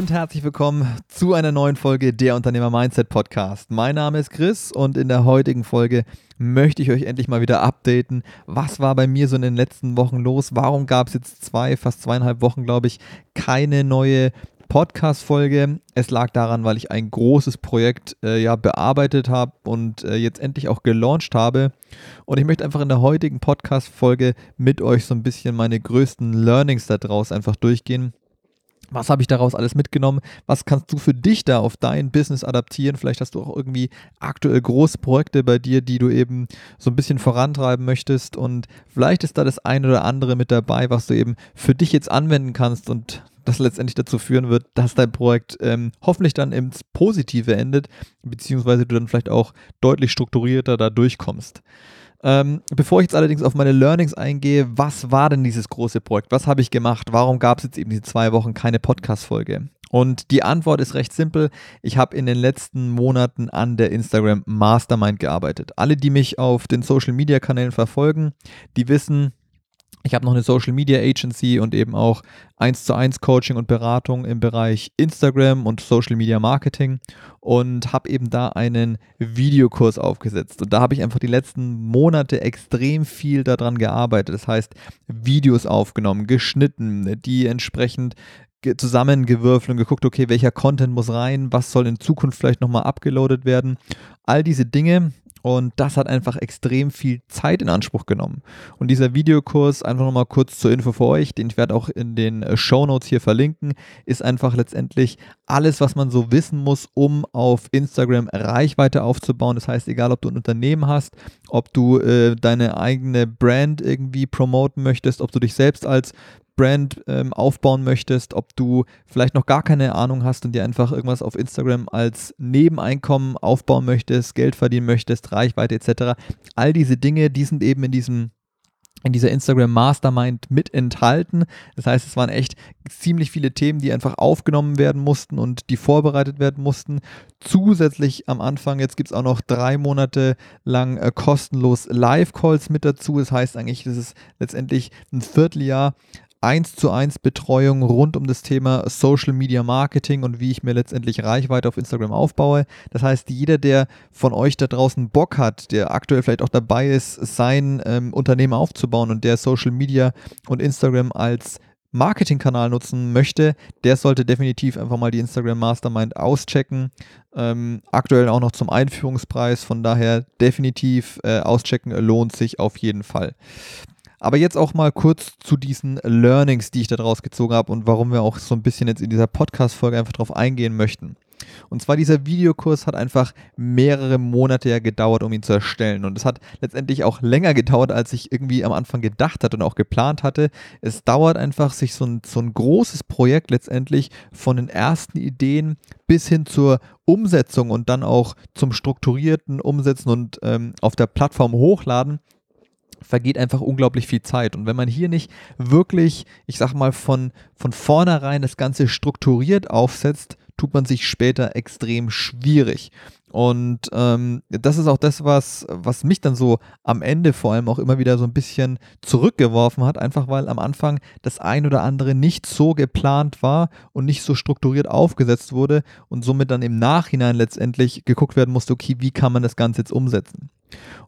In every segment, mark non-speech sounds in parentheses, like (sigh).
Und herzlich willkommen zu einer neuen Folge der Unternehmer Mindset Podcast. Mein Name ist Chris und in der heutigen Folge möchte ich euch endlich mal wieder updaten. Was war bei mir so in den letzten Wochen los? Warum gab es jetzt zwei, fast zweieinhalb Wochen, glaube ich, keine neue Podcast-Folge. Es lag daran, weil ich ein großes Projekt äh, ja bearbeitet habe und äh, jetzt endlich auch gelauncht habe. Und ich möchte einfach in der heutigen Podcast-Folge mit euch so ein bisschen meine größten Learnings daraus einfach durchgehen. Was habe ich daraus alles mitgenommen? Was kannst du für dich da auf dein Business adaptieren? Vielleicht hast du auch irgendwie aktuell große Projekte bei dir, die du eben so ein bisschen vorantreiben möchtest. Und vielleicht ist da das eine oder andere mit dabei, was du eben für dich jetzt anwenden kannst und das letztendlich dazu führen wird, dass dein Projekt ähm, hoffentlich dann ins Positive endet, beziehungsweise du dann vielleicht auch deutlich strukturierter da durchkommst. Ähm, bevor ich jetzt allerdings auf meine Learnings eingehe, was war denn dieses große Projekt? Was habe ich gemacht? Warum gab es jetzt eben diese zwei Wochen keine Podcast-Folge? Und die Antwort ist recht simpel. Ich habe in den letzten Monaten an der Instagram Mastermind gearbeitet. Alle, die mich auf den Social-Media-Kanälen verfolgen, die wissen, ich habe noch eine Social Media Agency und eben auch 1 zu 1 Coaching und Beratung im Bereich Instagram und Social Media Marketing und habe eben da einen Videokurs aufgesetzt. Und da habe ich einfach die letzten Monate extrem viel daran gearbeitet. Das heißt, Videos aufgenommen, geschnitten, die entsprechend zusammengewürfelt und geguckt, okay, welcher Content muss rein, was soll in Zukunft vielleicht nochmal abgeloadet werden. All diese Dinge und das hat einfach extrem viel Zeit in Anspruch genommen. Und dieser Videokurs, einfach nochmal kurz zur Info für euch, den ich werde auch in den äh, Show Notes hier verlinken, ist einfach letztendlich alles, was man so wissen muss, um auf Instagram Reichweite aufzubauen. Das heißt, egal ob du ein Unternehmen hast, ob du äh, deine eigene Brand irgendwie promoten möchtest, ob du dich selbst als Brand ähm, aufbauen möchtest, ob du vielleicht noch gar keine Ahnung hast und dir einfach irgendwas auf Instagram als Nebeneinkommen aufbauen möchtest, Geld verdienen möchtest, Reichweite etc. All diese Dinge, die sind eben in diesem in dieser Instagram Mastermind mit enthalten. Das heißt, es waren echt ziemlich viele Themen, die einfach aufgenommen werden mussten und die vorbereitet werden mussten. Zusätzlich am Anfang, jetzt gibt es auch noch drei Monate lang äh, kostenlos Live-Calls mit dazu. Das heißt eigentlich, das ist letztendlich ein Vierteljahr 1 zu 1 Betreuung rund um das Thema Social Media Marketing und wie ich mir letztendlich Reichweite auf Instagram aufbaue. Das heißt, jeder, der von euch da draußen Bock hat, der aktuell vielleicht auch dabei ist, sein ähm, Unternehmen aufzubauen und der Social Media und Instagram als Marketingkanal nutzen möchte, der sollte definitiv einfach mal die Instagram Mastermind auschecken. Ähm, aktuell auch noch zum Einführungspreis, von daher definitiv äh, auschecken, lohnt sich auf jeden Fall. Aber jetzt auch mal kurz zu diesen Learnings, die ich daraus gezogen habe und warum wir auch so ein bisschen jetzt in dieser Podcast-Folge einfach drauf eingehen möchten. Und zwar dieser Videokurs hat einfach mehrere Monate ja gedauert, um ihn zu erstellen. Und es hat letztendlich auch länger gedauert, als ich irgendwie am Anfang gedacht hatte und auch geplant hatte. Es dauert einfach, sich so ein, so ein großes Projekt letztendlich von den ersten Ideen bis hin zur Umsetzung und dann auch zum strukturierten Umsetzen und ähm, auf der Plattform hochladen vergeht einfach unglaublich viel Zeit. Und wenn man hier nicht wirklich, ich sag mal, von, von vornherein das Ganze strukturiert aufsetzt, tut man sich später extrem schwierig. Und ähm, das ist auch das, was, was mich dann so am Ende vor allem auch immer wieder so ein bisschen zurückgeworfen hat, einfach weil am Anfang das ein oder andere nicht so geplant war und nicht so strukturiert aufgesetzt wurde und somit dann im Nachhinein letztendlich geguckt werden musste, okay, wie kann man das Ganze jetzt umsetzen.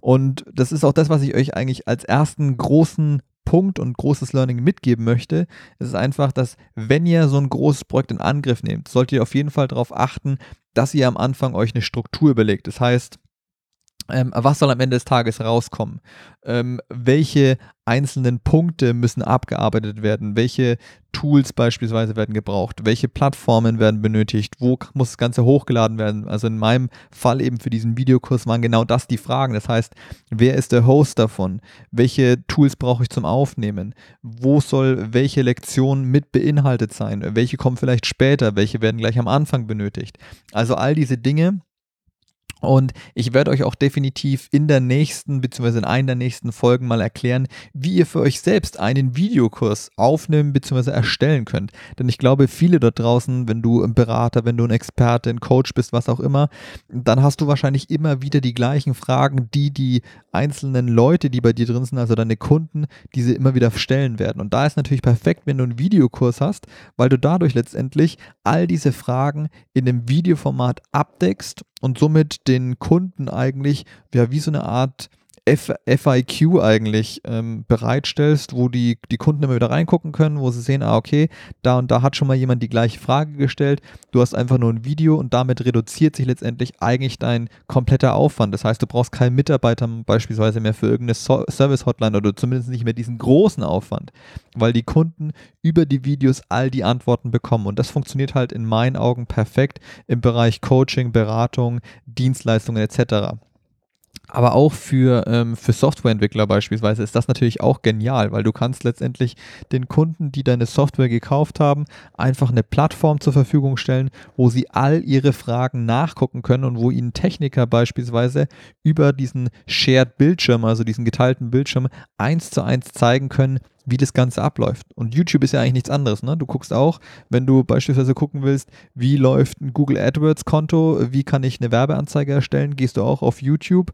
Und das ist auch das, was ich euch eigentlich als ersten großen Punkt und großes Learning mitgeben möchte. Es ist einfach, dass wenn ihr so ein großes Projekt in Angriff nehmt, solltet ihr auf jeden Fall darauf achten, dass ihr am Anfang euch eine Struktur überlegt. Das heißt, ähm, was soll am Ende des Tages rauskommen? Ähm, welche einzelnen Punkte müssen abgearbeitet werden? Welche Tools beispielsweise werden gebraucht? Welche Plattformen werden benötigt? Wo muss das Ganze hochgeladen werden? Also in meinem Fall eben für diesen Videokurs waren genau das die Fragen. Das heißt, wer ist der Host davon? Welche Tools brauche ich zum Aufnehmen? Wo soll welche Lektion mit beinhaltet sein? Welche kommen vielleicht später? Welche werden gleich am Anfang benötigt? Also all diese Dinge Und ich werde euch auch definitiv in der nächsten, beziehungsweise in einer der nächsten Folgen mal erklären, wie ihr für euch selbst einen Videokurs aufnehmen, beziehungsweise erstellen könnt. Denn ich glaube, viele dort draußen, wenn du ein Berater, wenn du ein Experte, ein Coach bist, was auch immer, dann hast du wahrscheinlich immer wieder die gleichen Fragen, die die einzelnen Leute, die bei dir drin sind, also deine Kunden, diese immer wieder stellen werden. Und da ist natürlich perfekt, wenn du einen Videokurs hast, weil du dadurch letztendlich all diese Fragen in dem Videoformat abdeckst und somit den Kunden eigentlich ja wie so eine Art F FIQ eigentlich ähm, bereitstellst, wo die, die Kunden immer wieder reingucken können, wo sie sehen, ah, okay, da und da hat schon mal jemand die gleiche Frage gestellt. Du hast einfach nur ein Video und damit reduziert sich letztendlich eigentlich dein kompletter Aufwand. Das heißt, du brauchst keinen Mitarbeiter beispielsweise mehr für irgendeine so Service-Hotline oder zumindest nicht mehr diesen großen Aufwand, weil die Kunden über die Videos all die Antworten bekommen. Und das funktioniert halt in meinen Augen perfekt im Bereich Coaching, Beratung, Dienstleistungen etc. Aber auch für, ähm, für Softwareentwickler beispielsweise ist das natürlich auch genial, weil du kannst letztendlich den Kunden, die deine Software gekauft haben, einfach eine Plattform zur Verfügung stellen, wo sie all ihre Fragen nachgucken können und wo ihnen Techniker beispielsweise über diesen Shared Bildschirm, also diesen geteilten Bildschirm, eins zu eins zeigen können, wie das Ganze abläuft. Und YouTube ist ja eigentlich nichts anderes. Ne? Du guckst auch, wenn du beispielsweise gucken willst, wie läuft ein Google AdWords Konto, wie kann ich eine Werbeanzeige erstellen, gehst du auch auf YouTube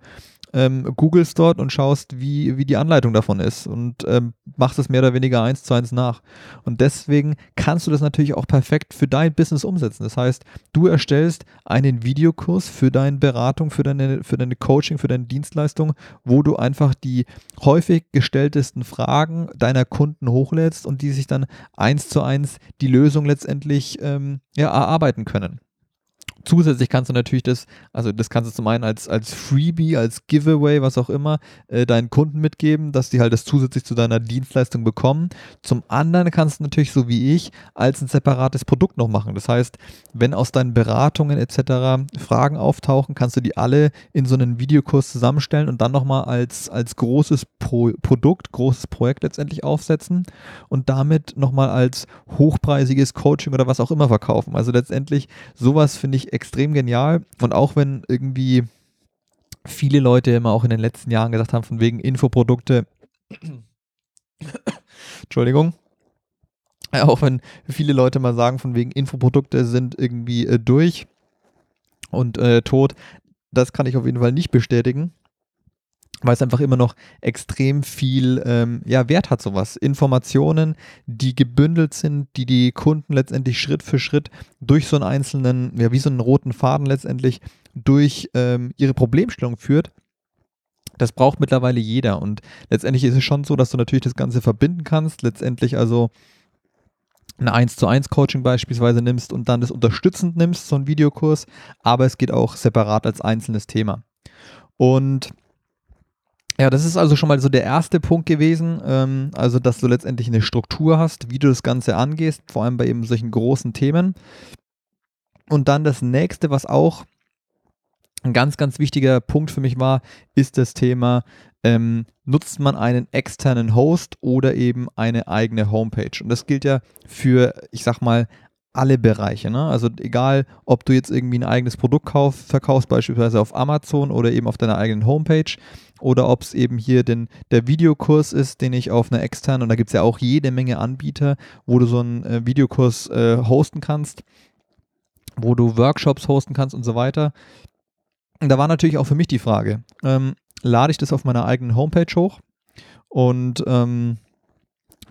ähm, googelst dort und schaust, wie, wie die Anleitung davon ist und ähm, machst es mehr oder weniger eins zu eins nach. Und deswegen kannst du das natürlich auch perfekt für dein Business umsetzen. Das heißt, du erstellst einen Videokurs für deine Beratung, für deine, für deine Coaching, für deine Dienstleistung, wo du einfach die häufig gestelltesten Fragen deiner Kunden hochlädst und die sich dann eins zu eins die Lösung letztendlich ähm, ja, erarbeiten können. Zusätzlich kannst du natürlich das, also das kannst du zum einen als, als Freebie, als Giveaway, was auch immer, äh, deinen Kunden mitgeben, dass die halt das zusätzlich zu deiner Dienstleistung bekommen. Zum anderen kannst du natürlich, so wie ich, als ein separates Produkt noch machen. Das heißt, wenn aus deinen Beratungen etc. Fragen auftauchen, kannst du die alle in so einen Videokurs zusammenstellen und dann nochmal als, als großes Pro Produkt, großes Projekt letztendlich aufsetzen und damit nochmal als hochpreisiges Coaching oder was auch immer verkaufen. Also letztendlich sowas finde ich extrem genial. Und auch wenn irgendwie viele Leute immer auch in den letzten Jahren gesagt haben, von wegen Infoprodukte, (coughs) Entschuldigung, auch wenn viele Leute mal sagen, von wegen Infoprodukte sind irgendwie äh, durch und äh, tot, das kann ich auf jeden Fall nicht bestätigen weil es einfach immer noch extrem viel ähm, ja, Wert hat, sowas. Informationen, die gebündelt sind, die die Kunden letztendlich Schritt für Schritt durch so einen einzelnen, ja, wie so einen roten Faden letztendlich durch ähm, ihre Problemstellung führt. Das braucht mittlerweile jeder und letztendlich ist es schon so, dass du natürlich das Ganze verbinden kannst. Letztendlich also ein 1 zu 1 Coaching beispielsweise nimmst und dann das unterstützend nimmst, so ein Videokurs, aber es geht auch separat als einzelnes Thema. Und ja, das ist also schon mal so der erste Punkt gewesen, ähm, also dass du letztendlich eine Struktur hast, wie du das Ganze angehst, vor allem bei eben solchen großen Themen. Und dann das nächste, was auch ein ganz, ganz wichtiger Punkt für mich war, ist das Thema, ähm, nutzt man einen externen Host oder eben eine eigene Homepage. Und das gilt ja für, ich sag mal, alle Bereiche. Ne? Also egal, ob du jetzt irgendwie ein eigenes Produkt kauf, verkaufst, beispielsweise auf Amazon oder eben auf deiner eigenen Homepage, oder ob es eben hier den, der Videokurs ist, den ich auf einer externen, und da gibt es ja auch jede Menge Anbieter, wo du so einen äh, Videokurs äh, hosten kannst, wo du Workshops hosten kannst und so weiter. Da war natürlich auch für mich die Frage, ähm, lade ich das auf meiner eigenen Homepage hoch und ähm,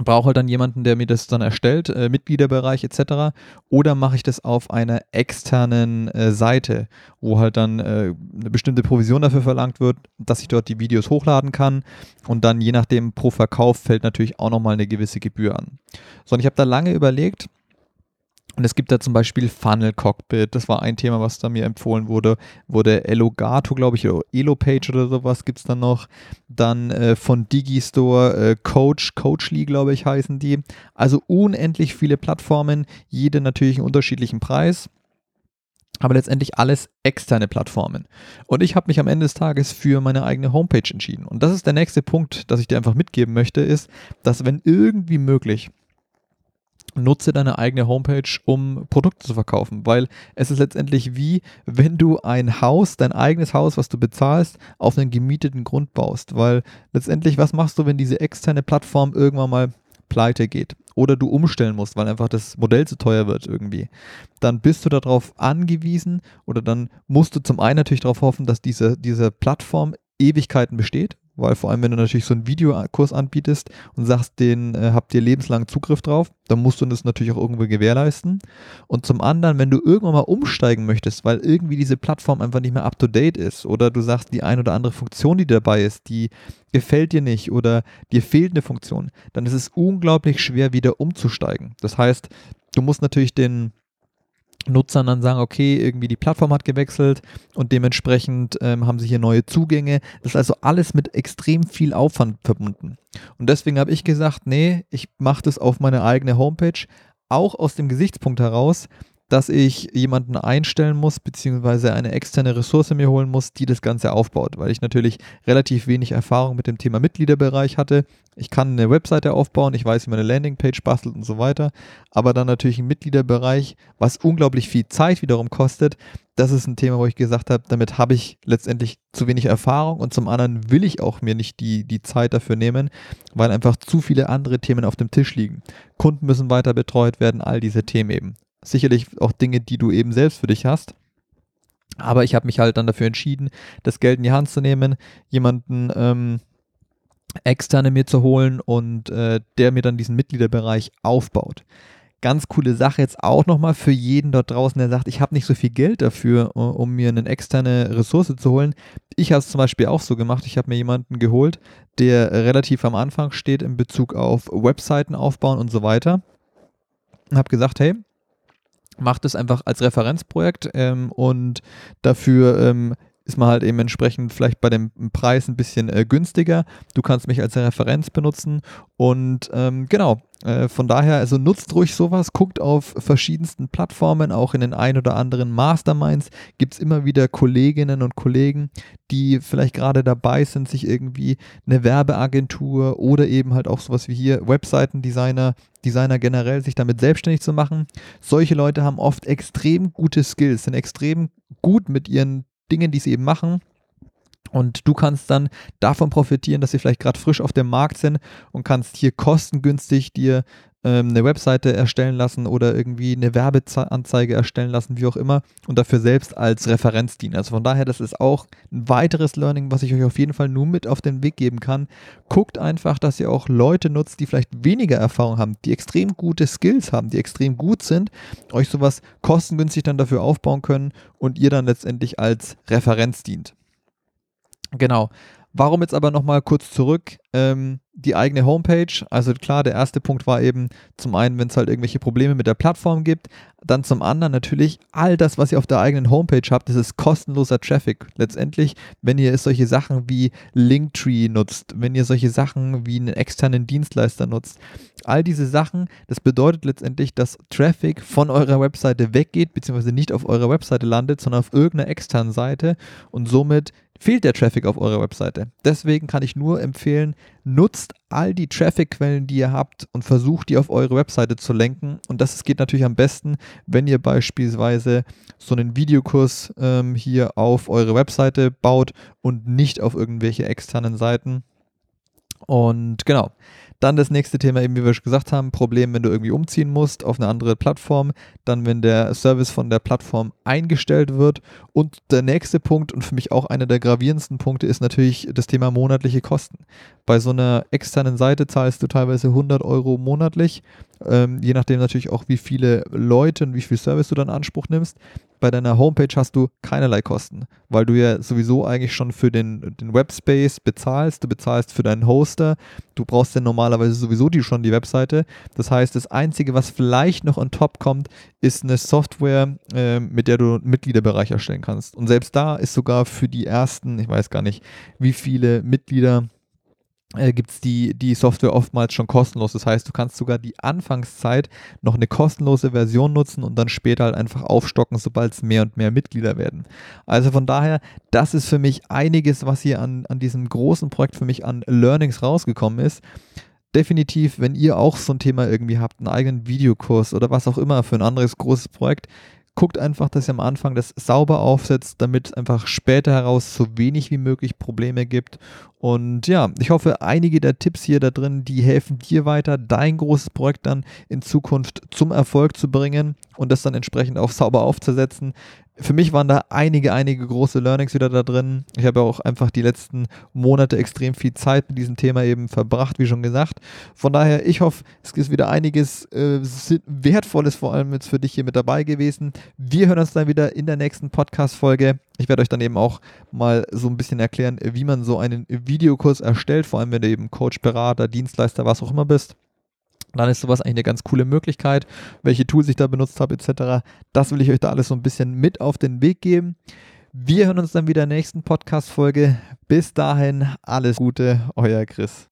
brauche halt dann jemanden, der mir das dann erstellt, äh, Mitgliederbereich etc. Oder mache ich das auf einer externen äh, Seite, wo halt dann äh, eine bestimmte Provision dafür verlangt wird, dass ich dort die Videos hochladen kann und dann je nachdem pro Verkauf fällt natürlich auch nochmal eine gewisse Gebühr an. So, und ich habe da lange überlegt, und es gibt da zum Beispiel Funnel Cockpit, das war ein Thema, was da mir empfohlen wurde. Wurde Elogato, glaube ich, oder Elopage oder sowas gibt es dann noch. Dann äh, von Digistore, äh, Coach, Coachly, glaube ich, heißen die. Also unendlich viele Plattformen, jede natürlich einen unterschiedlichen Preis. Aber letztendlich alles externe Plattformen. Und ich habe mich am Ende des Tages für meine eigene Homepage entschieden. Und das ist der nächste Punkt, dass ich dir einfach mitgeben möchte, ist, dass wenn irgendwie möglich, nutze deine eigene Homepage, um Produkte zu verkaufen, weil es ist letztendlich wie, wenn du ein Haus, dein eigenes Haus, was du bezahlst, auf einen gemieteten Grund baust, weil letztendlich, was machst du, wenn diese externe Plattform irgendwann mal pleite geht oder du umstellen musst, weil einfach das Modell zu teuer wird irgendwie, dann bist du darauf angewiesen oder dann musst du zum einen natürlich darauf hoffen, dass diese, diese Plattform Ewigkeiten besteht, weil vor allem, wenn du natürlich so einen Videokurs anbietest und sagst, den äh, habt ihr lebenslang Zugriff drauf, dann musst du das natürlich auch irgendwo gewährleisten. Und zum anderen, wenn du irgendwann mal umsteigen möchtest, weil irgendwie diese Plattform einfach nicht mehr up to date ist oder du sagst, die ein oder andere Funktion, die dabei ist, die gefällt dir nicht oder dir fehlt eine Funktion, dann ist es unglaublich schwer, wieder umzusteigen. Das heißt, du musst natürlich den Nutzern dann sagen, okay, irgendwie die Plattform hat gewechselt und dementsprechend ähm, haben sie hier neue Zugänge. Das ist also alles mit extrem viel Aufwand verbunden. Und deswegen habe ich gesagt, nee, ich mache das auf meine eigene Homepage, auch aus dem Gesichtspunkt heraus, dass ich jemanden einstellen muss, beziehungsweise eine externe Ressource mir holen muss, die das Ganze aufbaut, weil ich natürlich relativ wenig Erfahrung mit dem Thema Mitgliederbereich hatte. Ich kann eine Webseite aufbauen, ich weiß, wie man eine Landingpage bastelt und so weiter, aber dann natürlich ein Mitgliederbereich, was unglaublich viel Zeit wiederum kostet. Das ist ein Thema, wo ich gesagt habe, damit habe ich letztendlich zu wenig Erfahrung und zum anderen will ich auch mir nicht die, die Zeit dafür nehmen, weil einfach zu viele andere Themen auf dem Tisch liegen. Kunden müssen weiter betreut werden, all diese Themen eben sicherlich auch Dinge, die du eben selbst für dich hast. Aber ich habe mich halt dann dafür entschieden, das Geld in die Hand zu nehmen, jemanden ähm, externe mir zu holen und äh, der mir dann diesen Mitgliederbereich aufbaut. Ganz coole Sache jetzt auch nochmal für jeden dort draußen, der sagt, ich habe nicht so viel Geld dafür, um mir eine externe Ressource zu holen. Ich habe es zum Beispiel auch so gemacht. Ich habe mir jemanden geholt, der relativ am Anfang steht in Bezug auf Webseiten aufbauen und so weiter. Und habe gesagt, hey, macht es einfach als Referenzprojekt ähm, und dafür ähm, ist man halt eben entsprechend vielleicht bei dem Preis ein bisschen äh, günstiger. Du kannst mich als Referenz benutzen und ähm, genau, äh, von daher, also nutzt ruhig sowas, guckt auf verschiedensten Plattformen, auch in den ein oder anderen Masterminds gibt es immer wieder Kolleginnen und Kollegen, die vielleicht gerade dabei sind, sich irgendwie eine Werbeagentur oder eben halt auch sowas wie hier Webseitendesigner, Designer generell, sich damit selbstständig zu machen. Solche Leute haben oft extrem gute Skills, sind extrem gut mit ihren Dingen, die sie eben machen. Und du kannst dann davon profitieren, dass sie vielleicht gerade frisch auf dem Markt sind und kannst hier kostengünstig dir ähm, eine Webseite erstellen lassen oder irgendwie eine Werbeanzeige erstellen lassen, wie auch immer, und dafür selbst als Referenz dienen. Also von daher, das ist auch ein weiteres Learning, was ich euch auf jeden Fall nur mit auf den Weg geben kann. Guckt einfach, dass ihr auch Leute nutzt, die vielleicht weniger Erfahrung haben, die extrem gute Skills haben, die extrem gut sind, euch sowas kostengünstig dann dafür aufbauen können und ihr dann letztendlich als Referenz dient. Genau. Warum jetzt aber nochmal kurz zurück? Ähm, die eigene Homepage. Also klar, der erste Punkt war eben zum einen, wenn es halt irgendwelche Probleme mit der Plattform gibt. Dann zum anderen natürlich all das, was ihr auf der eigenen Homepage habt, das ist kostenloser Traffic. Letztendlich, wenn ihr solche Sachen wie Linktree nutzt, wenn ihr solche Sachen wie einen externen Dienstleister nutzt, all diese Sachen, das bedeutet letztendlich, dass Traffic von eurer Webseite weggeht, beziehungsweise nicht auf eurer Webseite landet, sondern auf irgendeiner externen Seite und somit fehlt der Traffic auf eurer Webseite. Deswegen kann ich nur empfehlen, nutzt all die Traffic-Quellen, die ihr habt und versucht, die auf eure Webseite zu lenken. Und das geht natürlich am besten, wenn ihr beispielsweise so einen Videokurs ähm, hier auf eure Webseite baut und nicht auf irgendwelche externen Seiten. Und genau, dann das nächste Thema, eben wie wir schon gesagt haben, Problem, wenn du irgendwie umziehen musst auf eine andere Plattform, dann wenn der Service von der Plattform eingestellt wird. Und der nächste Punkt und für mich auch einer der gravierendsten Punkte ist natürlich das Thema monatliche Kosten. Bei so einer externen Seite zahlst du teilweise 100 Euro monatlich, ähm, je nachdem natürlich auch, wie viele Leute und wie viel Service du dann in Anspruch nimmst bei deiner Homepage hast du keinerlei Kosten, weil du ja sowieso eigentlich schon für den, den Webspace bezahlst, du bezahlst für deinen Hoster, du brauchst ja normalerweise sowieso die schon die Webseite. Das heißt, das Einzige, was vielleicht noch on top kommt, ist eine Software, äh, mit der du Mitgliederbereich erstellen kannst. Und selbst da ist sogar für die ersten, ich weiß gar nicht, wie viele Mitglieder äh, gibt es die, die Software oftmals schon kostenlos. Das heißt, du kannst sogar die Anfangszeit noch eine kostenlose Version nutzen und dann später halt einfach aufstocken, sobald es mehr und mehr Mitglieder werden. Also von daher, das ist für mich einiges, was hier an, an diesem großen Projekt für mich an Learnings rausgekommen ist. definitiv, wenn ihr auch so ein Thema irgendwie habt, einen eigenen Videokurs oder was auch immer für ein anderes großes Projekt, guckt einfach, dass ihr am Anfang das sauber aufsetzt, damit es einfach später heraus so wenig wie möglich Probleme gibt. Und ja, ich hoffe, einige der Tipps hier da drin, die helfen dir weiter, dein großes Projekt dann in Zukunft zum Erfolg zu bringen und das dann entsprechend auch sauber aufzusetzen für mich waren da einige, einige große Learnings wieder da drin. Ich habe auch einfach die letzten Monate extrem viel Zeit mit diesem Thema eben verbracht, wie schon gesagt. Von daher, ich hoffe, es ist wieder einiges äh, Wertvolles vor allem jetzt für dich hier mit dabei gewesen. Wir hören uns dann wieder in der nächsten Podcast-Folge. Ich werde euch dann eben auch mal so ein bisschen erklären, wie man so einen Videokurs erstellt, vor allem wenn du eben Coach, Berater, Dienstleister, was auch immer bist dann ist sowas eigentlich eine ganz coole Möglichkeit. Welche Tools ich da benutzt habe, etc. Das will ich euch da alles so ein bisschen mit auf den Weg geben. Wir hören uns dann wieder in der nächsten Podcast-Folge. Bis dahin, alles Gute, euer Chris.